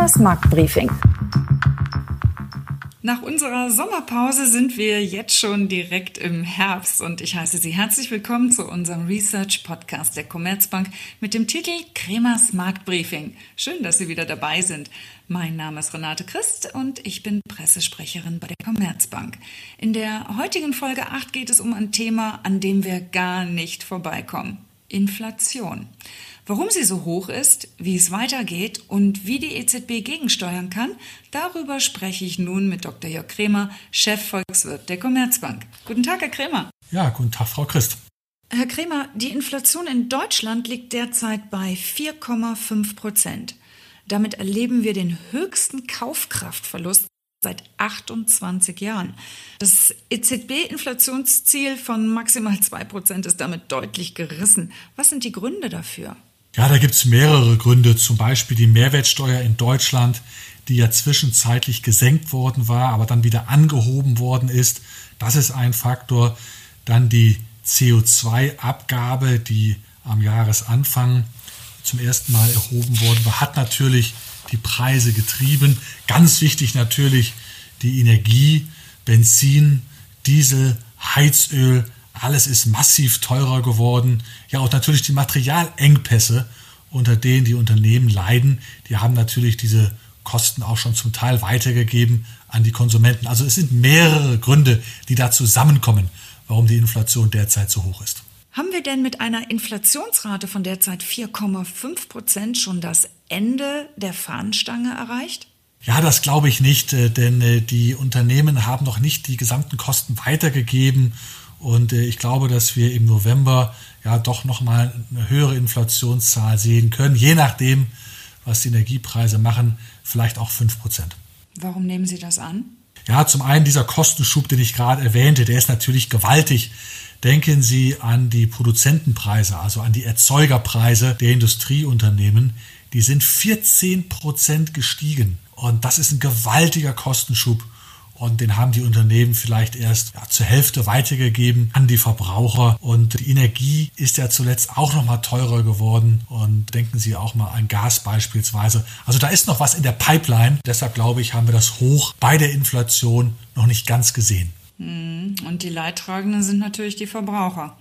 Kremers Marktbriefing. Nach unserer Sommerpause sind wir jetzt schon direkt im Herbst und ich heiße Sie herzlich willkommen zu unserem Research Podcast der Commerzbank mit dem Titel Kremers Marktbriefing. Schön, dass Sie wieder dabei sind. Mein Name ist Renate Christ und ich bin Pressesprecherin bei der Commerzbank. In der heutigen Folge 8 geht es um ein Thema, an dem wir gar nicht vorbeikommen. Inflation. Warum sie so hoch ist, wie es weitergeht und wie die EZB gegensteuern kann, darüber spreche ich nun mit Dr. Jörg Kremer, Chefvolkswirt der Commerzbank. Guten Tag, Herr Kremer. Ja, guten Tag, Frau Christ. Herr Kremer, die Inflation in Deutschland liegt derzeit bei 4,5 Prozent. Damit erleben wir den höchsten Kaufkraftverlust seit 28 Jahren. Das EZB-Inflationsziel von maximal 2 Prozent ist damit deutlich gerissen. Was sind die Gründe dafür? Ja, da gibt es mehrere Gründe. Zum Beispiel die Mehrwertsteuer in Deutschland, die ja zwischenzeitlich gesenkt worden war, aber dann wieder angehoben worden ist. Das ist ein Faktor. Dann die CO2-Abgabe, die am Jahresanfang zum ersten Mal erhoben worden war, hat natürlich die Preise getrieben. Ganz wichtig natürlich die Energie, Benzin, Diesel, Heizöl, alles ist massiv teurer geworden. Ja, und natürlich die Materialengpässe, unter denen die Unternehmen leiden, die haben natürlich diese Kosten auch schon zum Teil weitergegeben an die Konsumenten. Also es sind mehrere Gründe, die da zusammenkommen, warum die Inflation derzeit so hoch ist. Haben wir denn mit einer Inflationsrate von derzeit 4,5 Prozent schon das Ende der Fahnenstange erreicht? Ja, das glaube ich nicht, äh, denn äh, die Unternehmen haben noch nicht die gesamten Kosten weitergegeben und äh, ich glaube, dass wir im November ja doch nochmal eine höhere Inflationszahl sehen können, je nachdem, was die Energiepreise machen, vielleicht auch 5 Prozent. Warum nehmen Sie das an? Ja, zum einen dieser Kostenschub, den ich gerade erwähnte, der ist natürlich gewaltig. Denken Sie an die Produzentenpreise, also an die Erzeugerpreise der Industrieunternehmen. Die sind 14 Prozent gestiegen. Und das ist ein gewaltiger Kostenschub. Und den haben die Unternehmen vielleicht erst ja, zur Hälfte weitergegeben an die Verbraucher. Und die Energie ist ja zuletzt auch noch mal teurer geworden. Und denken Sie auch mal an Gas beispielsweise. Also da ist noch was in der Pipeline. Deshalb glaube ich, haben wir das Hoch bei der Inflation noch nicht ganz gesehen. Hm, und die Leidtragenden sind natürlich die Verbraucher.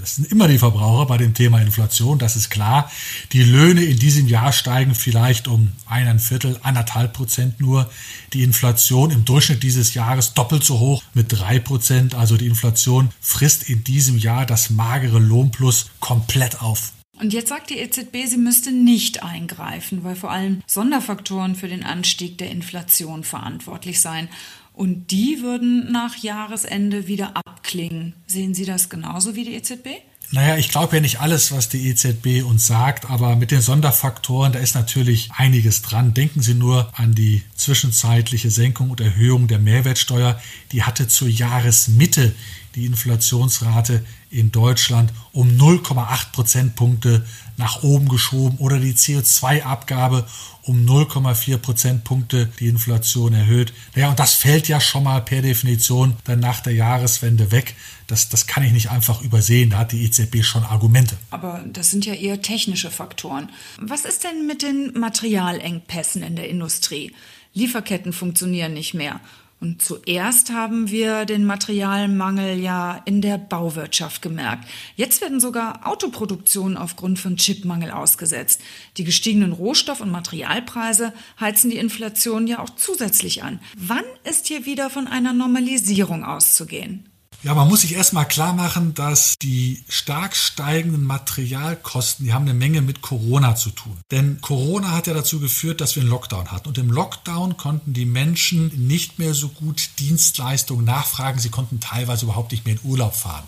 Das sind immer die Verbraucher bei dem Thema Inflation, das ist klar. Die Löhne in diesem Jahr steigen vielleicht um ein Viertel, anderthalb Prozent nur. Die Inflation im Durchschnitt dieses Jahres doppelt so hoch mit drei Prozent. Also die Inflation frisst in diesem Jahr das magere Lohnplus komplett auf. Und jetzt sagt die EZB, sie müsste nicht eingreifen, weil vor allem Sonderfaktoren für den Anstieg der Inflation verantwortlich seien. Und die würden nach Jahresende wieder abklingen. Sehen Sie das genauso wie die EZB? Naja, ich glaube ja nicht alles, was die EZB uns sagt, aber mit den Sonderfaktoren, da ist natürlich einiges dran. Denken Sie nur an die zwischenzeitliche Senkung und Erhöhung der Mehrwertsteuer. Die hatte zur Jahresmitte die Inflationsrate in Deutschland um 0,8 Prozentpunkte nach oben geschoben oder die CO2-Abgabe um 0,4 Prozentpunkte die Inflation erhöht. Naja, und das fällt ja schon mal per Definition dann nach der Jahreswende weg. Das, das kann ich nicht einfach übersehen. Da hat die EZB schon Argumente. Aber das sind ja eher technische Faktoren. Was ist denn mit den Materialengpässen in der Industrie? Lieferketten funktionieren nicht mehr. Und zuerst haben wir den Materialmangel ja in der Bauwirtschaft gemerkt. Jetzt werden sogar Autoproduktionen aufgrund von Chipmangel ausgesetzt. Die gestiegenen Rohstoff- und Materialpreise heizen die Inflation ja auch zusätzlich an. Wann ist hier wieder von einer Normalisierung auszugehen? Ja, man muss sich erstmal klar machen, dass die stark steigenden Materialkosten, die haben eine Menge mit Corona zu tun. Denn Corona hat ja dazu geführt, dass wir einen Lockdown hatten. Und im Lockdown konnten die Menschen nicht mehr so gut Dienstleistungen nachfragen. Sie konnten teilweise überhaupt nicht mehr in Urlaub fahren.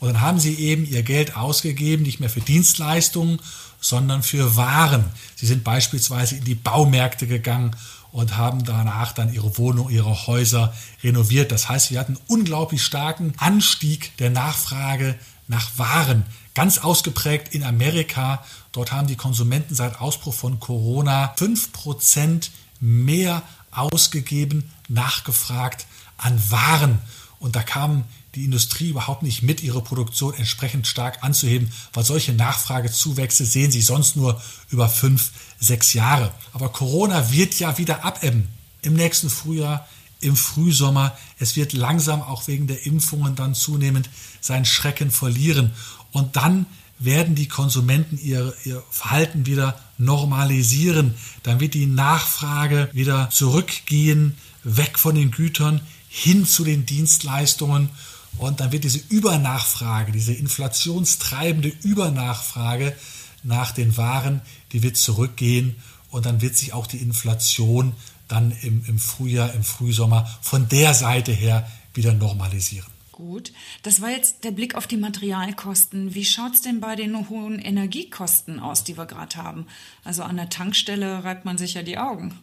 Und dann haben sie eben ihr Geld ausgegeben, nicht mehr für Dienstleistungen, sondern für Waren. Sie sind beispielsweise in die Baumärkte gegangen und haben danach dann ihre Wohnung, ihre Häuser renoviert. Das heißt, wir hatten einen unglaublich starken Anstieg der Nachfrage nach Waren. Ganz ausgeprägt in Amerika. Dort haben die Konsumenten seit Ausbruch von Corona 5% mehr ausgegeben, nachgefragt an Waren. Und da kam die Industrie überhaupt nicht mit, ihre Produktion entsprechend stark anzuheben, weil solche Nachfragezuwächse sehen sie sonst nur über fünf, sechs Jahre. Aber Corona wird ja wieder abebben. Im nächsten Frühjahr, im Frühsommer. Es wird langsam auch wegen der Impfungen dann zunehmend seinen Schrecken verlieren. Und dann werden die Konsumenten ihr, ihr Verhalten wieder normalisieren. Dann wird die Nachfrage wieder zurückgehen, weg von den Gütern hin zu den Dienstleistungen. Und dann wird diese Übernachfrage, diese inflationstreibende Übernachfrage nach den Waren, die wird zurückgehen. Und dann wird sich auch die Inflation dann im, im Frühjahr, im Frühsommer von der Seite her wieder normalisieren. Gut, das war jetzt der Blick auf die Materialkosten. Wie schaut es denn bei den hohen Energiekosten aus, die wir gerade haben? Also an der Tankstelle reibt man sich ja die Augen.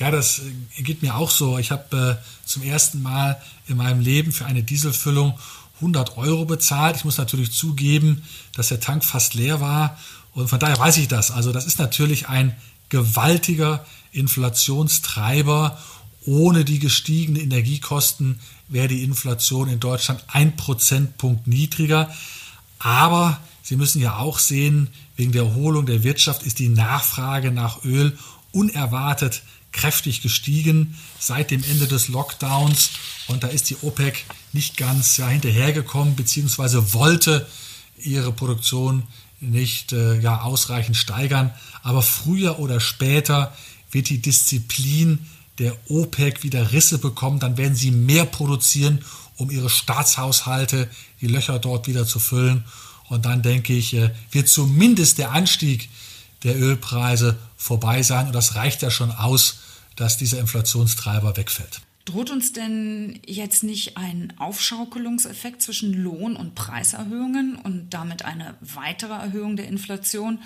Ja, das äh, geht mir auch so. Ich habe äh, zum ersten Mal in meinem Leben für eine Dieselfüllung 100 Euro bezahlt. Ich muss natürlich zugeben, dass der Tank fast leer war. Und von daher weiß ich das. Also das ist natürlich ein gewaltiger Inflationstreiber. Ohne die gestiegenen Energiekosten wäre die Inflation in Deutschland ein Prozentpunkt niedriger. Aber Sie müssen ja auch sehen, wegen der Erholung der Wirtschaft ist die Nachfrage nach Öl unerwartet kräftig gestiegen seit dem Ende des Lockdowns. Und da ist die OPEC nicht ganz ja, hinterhergekommen, beziehungsweise wollte ihre Produktion nicht äh, ja, ausreichend steigern. Aber früher oder später wird die Disziplin der OPEC wieder Risse bekommen, dann werden sie mehr produzieren, um ihre Staatshaushalte, die Löcher dort wieder zu füllen. Und dann denke ich, äh, wird zumindest der Anstieg der Ölpreise vorbei sein. Und das reicht ja schon aus, dass dieser Inflationstreiber wegfällt. Droht uns denn jetzt nicht ein Aufschaukelungseffekt zwischen Lohn- und Preiserhöhungen und damit eine weitere Erhöhung der Inflation?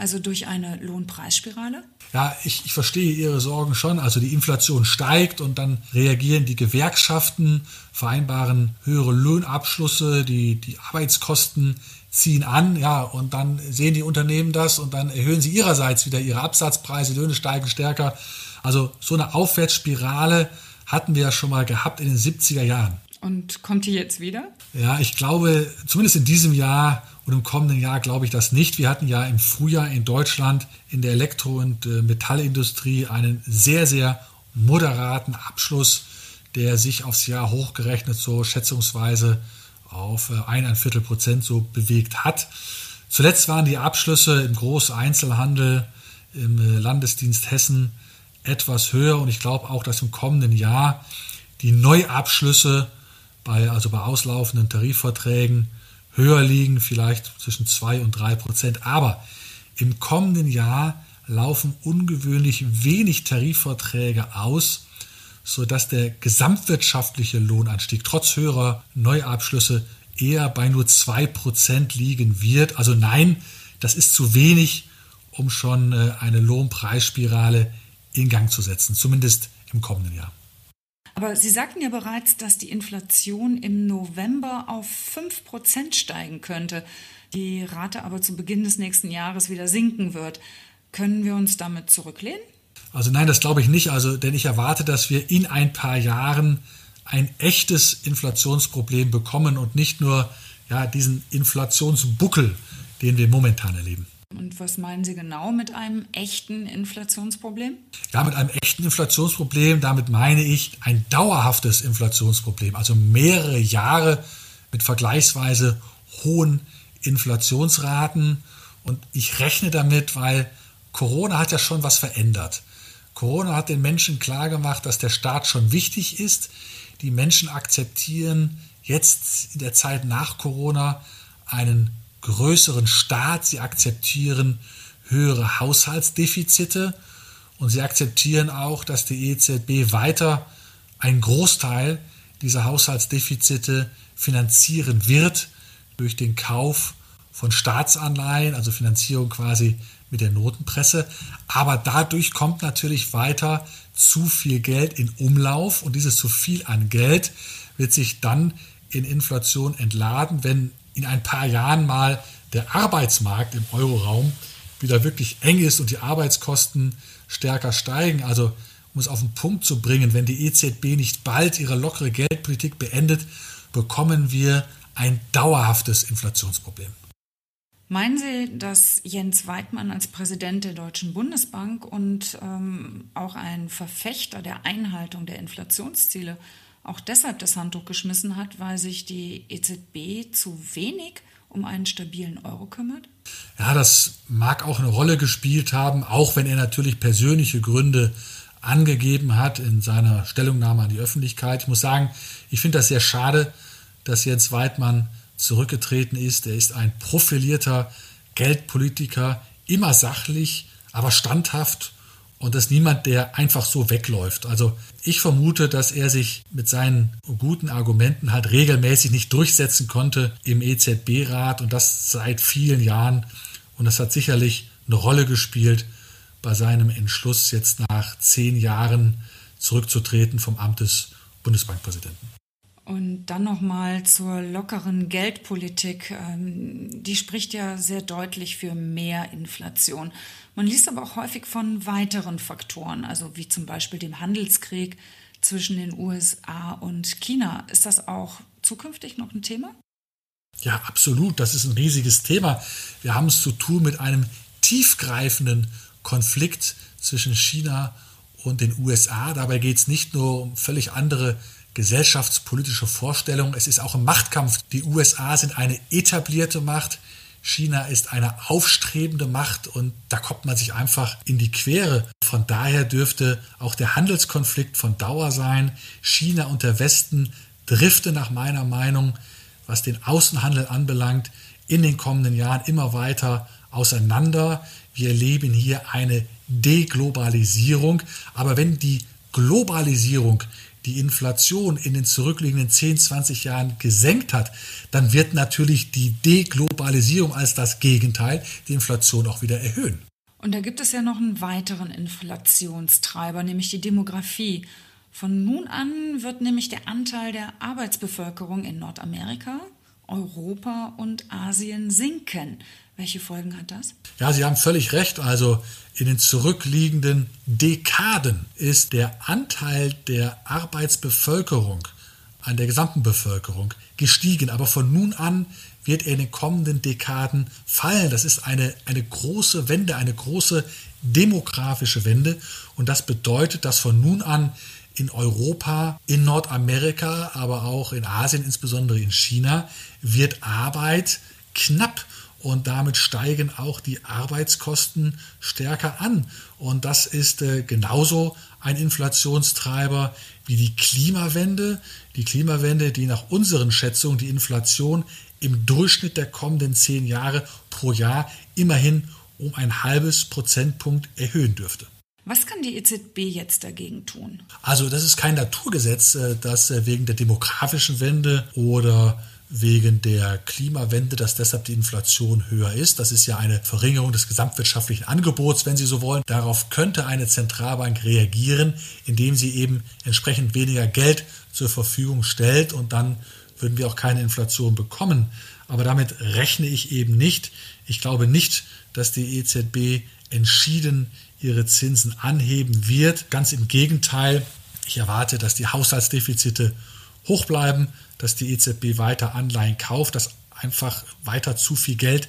also durch eine Lohnpreisspirale? Ja, ich, ich verstehe Ihre Sorgen schon. Also die Inflation steigt und dann reagieren die Gewerkschaften, vereinbaren höhere Lohnabschlüsse, die, die Arbeitskosten ziehen an, ja, und dann sehen die Unternehmen das und dann erhöhen sie ihrerseits wieder ihre Absatzpreise, die Löhne steigen stärker. Also so eine Aufwärtsspirale hatten wir ja schon mal gehabt in den 70er Jahren. Und kommt die jetzt wieder? Ja, ich glaube, zumindest in diesem Jahr und im kommenden Jahr glaube ich das nicht. Wir hatten ja im Frühjahr in Deutschland in der Elektro- und äh, Metallindustrie einen sehr, sehr moderaten Abschluss, der sich aufs Jahr hochgerechnet so schätzungsweise auf äh, ein, ein Viertel Prozent so bewegt hat. Zuletzt waren die Abschlüsse im Großeinzelhandel im äh, Landesdienst Hessen etwas höher und ich glaube auch, dass im kommenden Jahr die Neuabschlüsse bei, also bei auslaufenden Tarifverträgen höher liegen, vielleicht zwischen 2 und 3 Prozent. Aber im kommenden Jahr laufen ungewöhnlich wenig Tarifverträge aus, sodass der gesamtwirtschaftliche Lohnanstieg trotz höherer Neuabschlüsse eher bei nur 2 Prozent liegen wird. Also nein, das ist zu wenig, um schon äh, eine Lohnpreisspirale in Gang zu setzen, zumindest im kommenden Jahr. Aber Sie sagten ja bereits, dass die Inflation im November auf 5% steigen könnte, die Rate aber zu Beginn des nächsten Jahres wieder sinken wird. Können wir uns damit zurücklehnen? Also nein, das glaube ich nicht. Also, denn ich erwarte, dass wir in ein paar Jahren ein echtes Inflationsproblem bekommen und nicht nur ja, diesen Inflationsbuckel, den wir momentan erleben. Und was meinen Sie genau mit einem echten Inflationsproblem? Ja, mit einem echten Inflationsproblem, damit meine ich ein dauerhaftes Inflationsproblem, also mehrere Jahre mit vergleichsweise hohen Inflationsraten. Und ich rechne damit, weil Corona hat ja schon was verändert. Corona hat den Menschen klargemacht, dass der Staat schon wichtig ist. Die Menschen akzeptieren jetzt in der Zeit nach Corona einen größeren Staat, sie akzeptieren höhere Haushaltsdefizite und sie akzeptieren auch, dass die EZB weiter einen Großteil dieser Haushaltsdefizite finanzieren wird durch den Kauf von Staatsanleihen, also Finanzierung quasi mit der Notenpresse. Aber dadurch kommt natürlich weiter zu viel Geld in Umlauf und dieses zu viel an Geld wird sich dann in Inflation entladen, wenn in ein paar Jahren mal der Arbeitsmarkt im Euroraum wieder wirklich eng ist und die Arbeitskosten stärker steigen. Also um es auf den Punkt zu bringen, wenn die EZB nicht bald ihre lockere Geldpolitik beendet, bekommen wir ein dauerhaftes Inflationsproblem. Meinen Sie, dass Jens Weidmann als Präsident der Deutschen Bundesbank und ähm, auch ein Verfechter der Einhaltung der Inflationsziele auch deshalb das Handtuch geschmissen hat, weil sich die EZB zu wenig um einen stabilen Euro kümmert? Ja, das mag auch eine Rolle gespielt haben, auch wenn er natürlich persönliche Gründe angegeben hat in seiner Stellungnahme an die Öffentlichkeit. Ich muss sagen, ich finde das sehr schade, dass Jens Weidmann zurückgetreten ist. Er ist ein profilierter Geldpolitiker, immer sachlich, aber standhaft und das ist niemand, der einfach so wegläuft. Also ich vermute, dass er sich mit seinen guten Argumenten halt regelmäßig nicht durchsetzen konnte im EZB-Rat und das seit vielen Jahren. Und das hat sicherlich eine Rolle gespielt bei seinem Entschluss, jetzt nach zehn Jahren zurückzutreten vom Amt des Bundesbankpräsidenten. Und dann nochmal zur lockeren Geldpolitik. Ähm, die spricht ja sehr deutlich für mehr Inflation. Man liest aber auch häufig von weiteren Faktoren, also wie zum Beispiel dem Handelskrieg zwischen den USA und China. Ist das auch zukünftig noch ein Thema? Ja, absolut. Das ist ein riesiges Thema. Wir haben es zu tun mit einem tiefgreifenden Konflikt zwischen China und den USA. Dabei geht es nicht nur um völlig andere gesellschaftspolitische Vorstellung. Es ist auch ein Machtkampf. Die USA sind eine etablierte Macht. China ist eine aufstrebende Macht und da kommt man sich einfach in die Quere. Von daher dürfte auch der Handelskonflikt von Dauer sein. China und der Westen drifte nach meiner Meinung, was den Außenhandel anbelangt, in den kommenden Jahren immer weiter auseinander. Wir erleben hier eine Deglobalisierung. Aber wenn die Globalisierung die Inflation in den zurückliegenden 10, 20 Jahren gesenkt hat, dann wird natürlich die Deglobalisierung als das Gegenteil die Inflation auch wieder erhöhen. Und da gibt es ja noch einen weiteren Inflationstreiber, nämlich die Demografie. Von nun an wird nämlich der Anteil der Arbeitsbevölkerung in Nordamerika, Europa und Asien sinken. Welche Folgen hat das? Ja, Sie haben völlig recht. Also in den zurückliegenden Dekaden ist der Anteil der Arbeitsbevölkerung an der gesamten Bevölkerung gestiegen. Aber von nun an wird er in den kommenden Dekaden fallen. Das ist eine, eine große Wende, eine große demografische Wende. Und das bedeutet, dass von nun an in Europa, in Nordamerika, aber auch in Asien, insbesondere in China, wird Arbeit knapp und damit steigen auch die Arbeitskosten stärker an. Und das ist äh, genauso ein Inflationstreiber wie die Klimawende. Die Klimawende, die nach unseren Schätzungen die Inflation im Durchschnitt der kommenden zehn Jahre pro Jahr immerhin um ein halbes Prozentpunkt erhöhen dürfte. Was kann die EZB jetzt dagegen tun? Also das ist kein Naturgesetz, äh, das äh, wegen der demografischen Wende oder wegen der Klimawende, dass deshalb die Inflation höher ist. Das ist ja eine Verringerung des gesamtwirtschaftlichen Angebots, wenn Sie so wollen. Darauf könnte eine Zentralbank reagieren, indem sie eben entsprechend weniger Geld zur Verfügung stellt und dann würden wir auch keine Inflation bekommen. Aber damit rechne ich eben nicht. Ich glaube nicht, dass die EZB entschieden ihre Zinsen anheben wird. Ganz im Gegenteil. Ich erwarte, dass die Haushaltsdefizite hoch bleiben, dass die EZB weiter Anleihen kauft, dass einfach weiter zu viel Geld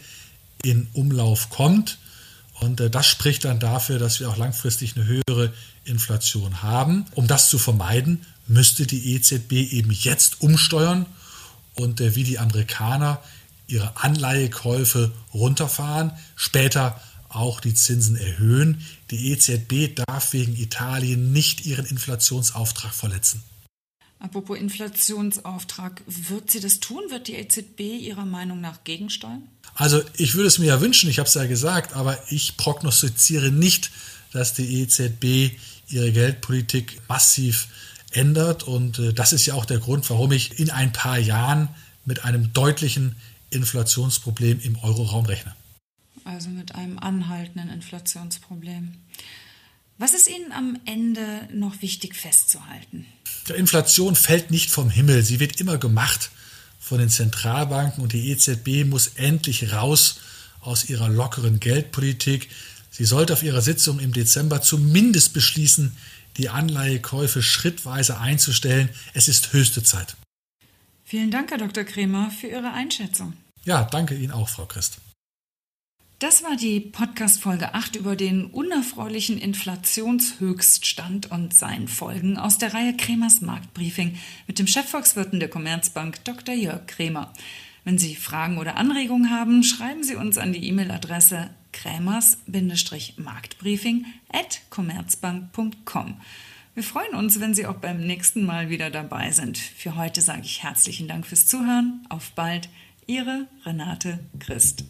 in Umlauf kommt. Und äh, das spricht dann dafür, dass wir auch langfristig eine höhere Inflation haben. Um das zu vermeiden, müsste die EZB eben jetzt umsteuern und äh, wie die Amerikaner ihre Anleihekäufe runterfahren, später auch die Zinsen erhöhen. Die EZB darf wegen Italien nicht ihren Inflationsauftrag verletzen. Apropos Inflationsauftrag, wird sie das tun? Wird die EZB Ihrer Meinung nach gegensteuern? Also ich würde es mir ja wünschen, ich habe es ja gesagt, aber ich prognostiziere nicht, dass die EZB ihre Geldpolitik massiv ändert. Und äh, das ist ja auch der Grund, warum ich in ein paar Jahren mit einem deutlichen Inflationsproblem im Euroraum rechne. Also mit einem anhaltenden Inflationsproblem. Was ist Ihnen am Ende noch wichtig festzuhalten? Die Inflation fällt nicht vom Himmel. Sie wird immer gemacht von den Zentralbanken und die EZB muss endlich raus aus ihrer lockeren Geldpolitik. Sie sollte auf ihrer Sitzung im Dezember zumindest beschließen, die Anleihekäufe schrittweise einzustellen. Es ist höchste Zeit. Vielen Dank, Herr Dr. Kremer, für Ihre Einschätzung. Ja, danke Ihnen auch, Frau Christ. Das war die Podcast-Folge 8 über den unerfreulichen Inflationshöchststand und seinen Folgen aus der Reihe Kremers Marktbriefing mit dem Chefvolkswirten der Commerzbank Dr. Jörg Kremer. Wenn Sie Fragen oder Anregungen haben, schreiben Sie uns an die E-Mail-Adresse krämers-marktbriefing at commerzbank.com. Wir freuen uns, wenn Sie auch beim nächsten Mal wieder dabei sind. Für heute sage ich herzlichen Dank fürs Zuhören. Auf bald, Ihre Renate Christ.